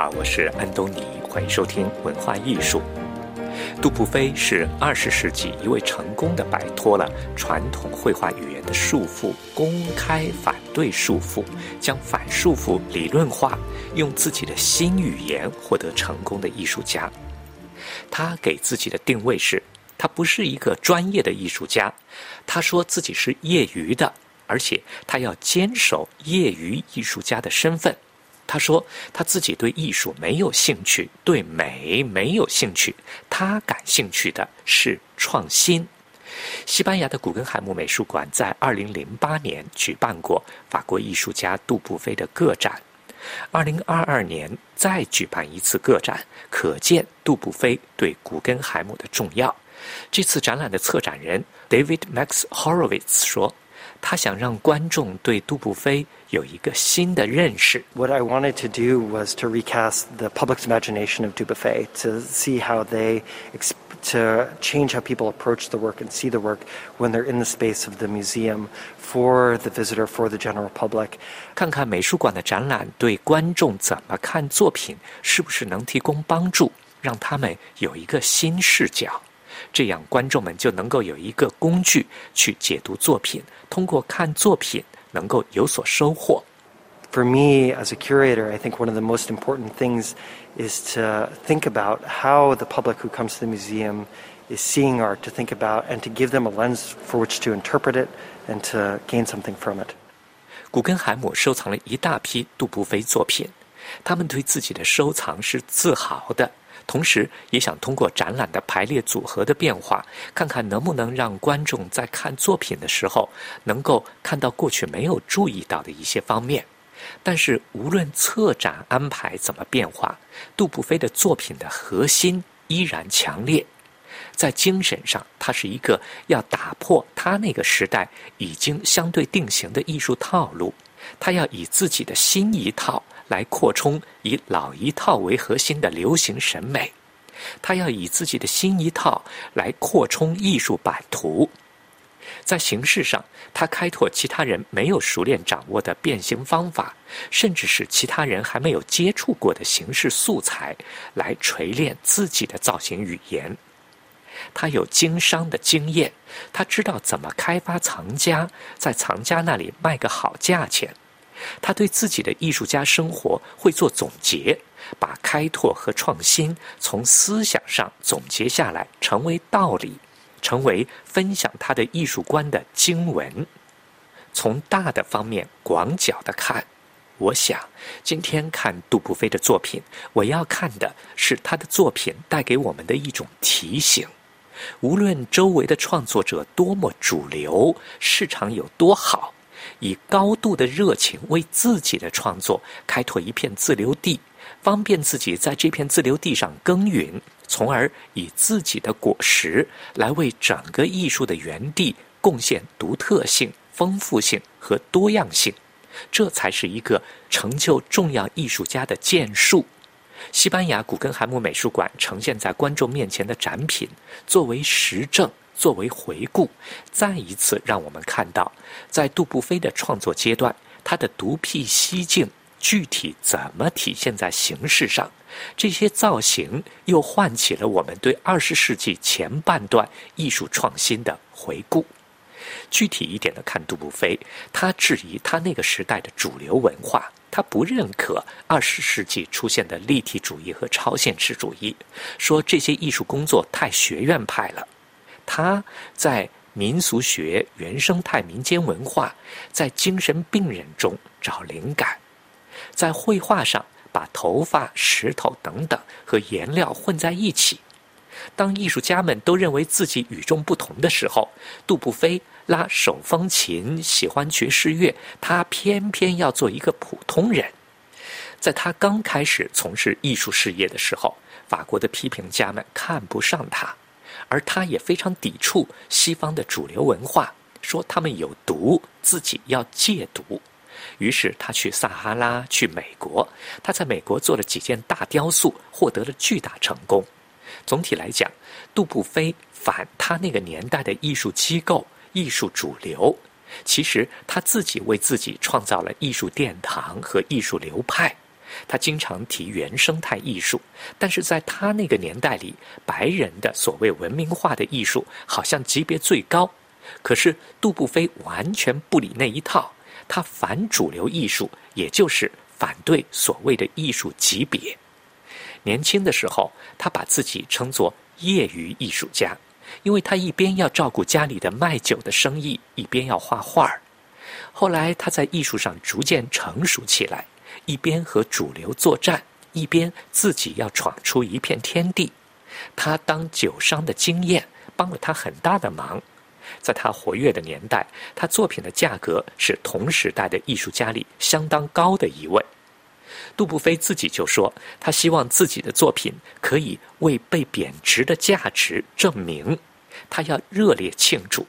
好，我是安东尼，欢迎收听文化艺术。杜布菲是二十世纪一位成功的摆脱了传统绘画语言的束缚，公开反对束缚，将反束缚理论化，用自己的新语言获得成功的艺术家。他给自己的定位是，他不是一个专业的艺术家，他说自己是业余的，而且他要坚守业余艺术家的身份。他说：“他自己对艺术没有兴趣，对美没有兴趣，他感兴趣的是创新。”西班牙的古根海姆美术馆在2008年举办过法国艺术家杜布菲的个展，2022年再举办一次个展，可见杜布菲对古根海姆的重要。这次展览的策展人 David Max Horowitz 说。他想让观众对杜布菲有一个新的认识。What I wanted to do was to recast the public's imagination of Dubuffet, to see how they, to change how people approach the work and see the work when they're in the space of the museum for the visitor, for the general public. 看看美术馆的展览对观众怎么看作品，是不是能提供帮助，让他们有一个新视角。 这样，观众们就能够有一个工具去解读作品，通过看作品能够有所收获。For me, as a curator, I think one of the most important things is to think about how the public who comes to the museum is seeing art, to think about and to give them a lens for which to interpret it and to gain something from it. 古根海姆收藏了一大批杜布菲作品，他们对自己的收藏是自豪的。同时，也想通过展览的排列组合的变化，看看能不能让观众在看作品的时候，能够看到过去没有注意到的一些方面。但是，无论策展安排怎么变化，杜布菲的作品的核心依然强烈。在精神上，他是一个要打破他那个时代已经相对定型的艺术套路，他要以自己的新一套。来扩充以老一套为核心的流行审美，他要以自己的新一套来扩充艺术版图。在形式上，他开拓其他人没有熟练掌握的变形方法，甚至是其他人还没有接触过的形式素材，来锤炼自己的造型语言。他有经商的经验，他知道怎么开发藏家，在藏家那里卖个好价钱。他对自己的艺术家生活会做总结，把开拓和创新从思想上总结下来，成为道理，成为分享他的艺术观的经文。从大的方面广角的看，我想今天看杜布菲的作品，我要看的是他的作品带给我们的一种提醒。无论周围的创作者多么主流，市场有多好。以高度的热情为自己的创作开拓一片自留地，方便自己在这片自留地上耕耘，从而以自己的果实来为整个艺术的园地贡献独特性、丰富性和多样性。这才是一个成就重要艺术家的建树。西班牙古根海姆美术馆呈现在观众面前的展品，作为实证。作为回顾，再一次让我们看到，在杜布菲的创作阶段，他的独辟蹊径具体怎么体现在形式上？这些造型又唤起了我们对二十世纪前半段艺术创新的回顾。具体一点的看，杜布菲，他质疑他那个时代的主流文化，他不认可二十世纪出现的立体主义和超现实主义，说这些艺术工作太学院派了。他在民俗学、原生态民间文化，在精神病人中找灵感，在绘画上把头发、石头等等和颜料混在一起。当艺术家们都认为自己与众不同的时候，杜布菲拉手风琴，喜欢爵士乐，他偏偏要做一个普通人。在他刚开始从事艺术事业的时候，法国的批评家们看不上他。而他也非常抵触西方的主流文化，说他们有毒，自己要戒毒。于是他去撒哈拉，去美国。他在美国做了几件大雕塑，获得了巨大成功。总体来讲，杜布菲反他那个年代的艺术机构、艺术主流。其实他自己为自己创造了艺术殿堂和艺术流派。他经常提原生态艺术，但是在他那个年代里，白人的所谓文明化的艺术好像级别最高。可是杜布菲完全不理那一套，他反主流艺术，也就是反对所谓的艺术级别。年轻的时候，他把自己称作业余艺术家，因为他一边要照顾家里的卖酒的生意，一边要画画儿。后来他在艺术上逐渐成熟起来，一边和主流作战，一边自己要闯出一片天地。他当酒商的经验帮了他很大的忙。在他活跃的年代，他作品的价格是同时代的艺术家里相当高的一位。杜布菲自己就说，他希望自己的作品可以为被贬值的价值证明。他要热烈庆祝。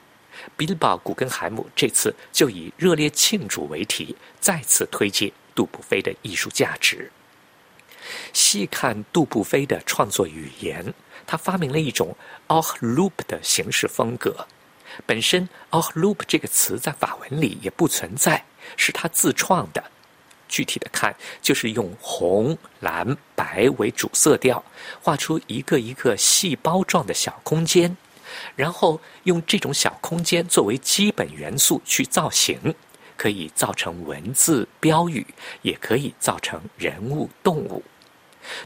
比利堡古根海姆这次就以热烈庆祝为题，再次推介杜布菲的艺术价值。细看杜布菲的创作语言，他发明了一种 o h loop 的形式风格。本身 o h loop 这个词在法文里也不存在，是他自创的。具体的看，就是用红、蓝、白为主色调，画出一个一个细胞状的小空间，然后用这种小空间作为基本元素去造型，可以造成文字、标语，也可以造成人物、动物。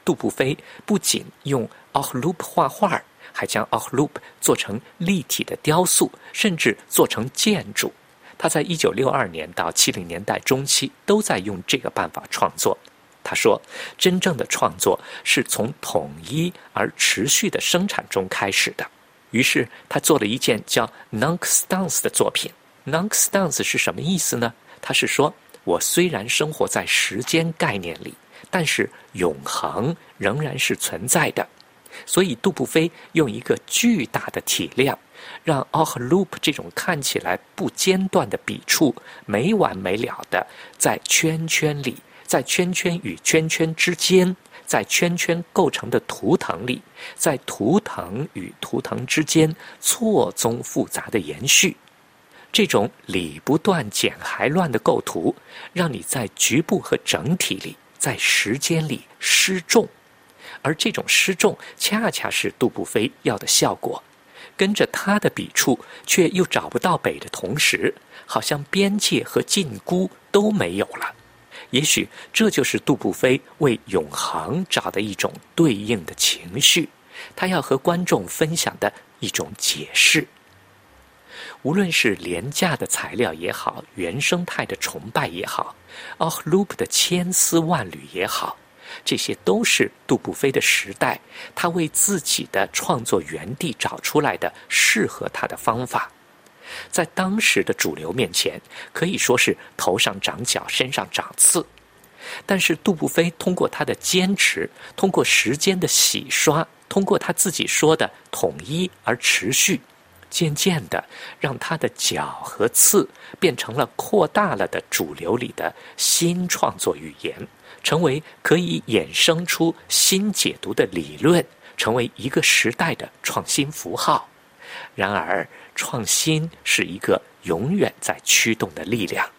杜布菲不仅用 o h loop 画画，还将 o h loop 做成立体的雕塑，甚至做成建筑。他在一九六二年到七零年代中期都在用这个办法创作。他说：“真正的创作是从统一而持续的生产中开始的。”于是他做了一件叫 “Nonstance” 的作品。“Nonstance” 是什么意思呢？他是说：“我虽然生活在时间概念里，但是永恒仍然是存在的。”所以杜布菲用一个巨大的体量。让 o h loop 这种看起来不间断的笔触没完没了的在圈圈里，在圈圈与圈圈之间，在圈圈构成的图腾里，在图腾与图腾之间错综复杂的延续，这种理不断剪还乱的构图，让你在局部和整体里，在时间里失重，而这种失重恰恰是杜布菲要的效果。跟着他的笔触，却又找不到北的同时，好像边界和禁锢都没有了。也许这就是杜布菲为永恒找的一种对应的情绪，他要和观众分享的一种解释。无论是廉价的材料也好，原生态的崇拜也好，奥赫鲁普的千丝万缕也好。这些都是杜布菲的时代，他为自己的创作原地找出来的适合他的方法，在当时的主流面前，可以说是头上长角，身上长刺。但是杜布菲通过他的坚持，通过时间的洗刷，通过他自己说的统一而持续，渐渐的让他的角和刺变成了扩大了的主流里的新创作语言。成为可以衍生出新解读的理论，成为一个时代的创新符号。然而，创新是一个永远在驱动的力量。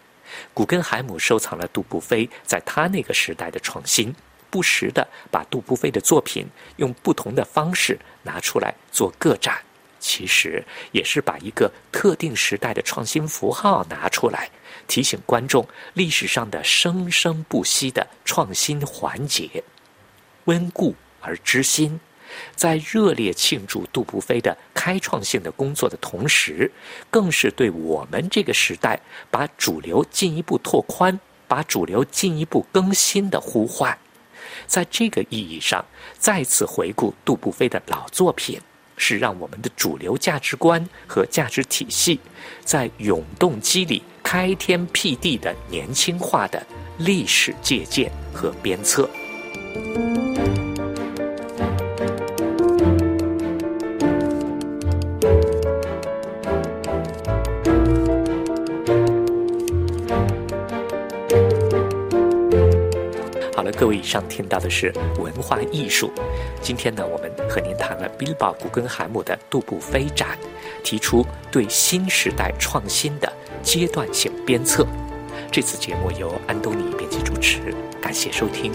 古根海姆收藏了杜布菲在他那个时代的创新，不时的把杜布菲的作品用不同的方式拿出来做个展。其实也是把一个特定时代的创新符号拿出来，提醒观众历史上的生生不息的创新环节，温故而知新。在热烈庆祝杜布菲的开创性的工作的同时，更是对我们这个时代把主流进一步拓宽、把主流进一步更新的呼唤。在这个意义上，再次回顾杜布菲的老作品。是让我们的主流价值观和价值体系，在永动机里开天辟地的年轻化的历史借鉴和鞭策。好了各位，以上听到的是文化艺术。今天呢，我们和您谈了 Bilbao 古根海姆的杜布菲展，提出对新时代创新的阶段性鞭策。这次节目由安东尼编辑主持，感谢收听。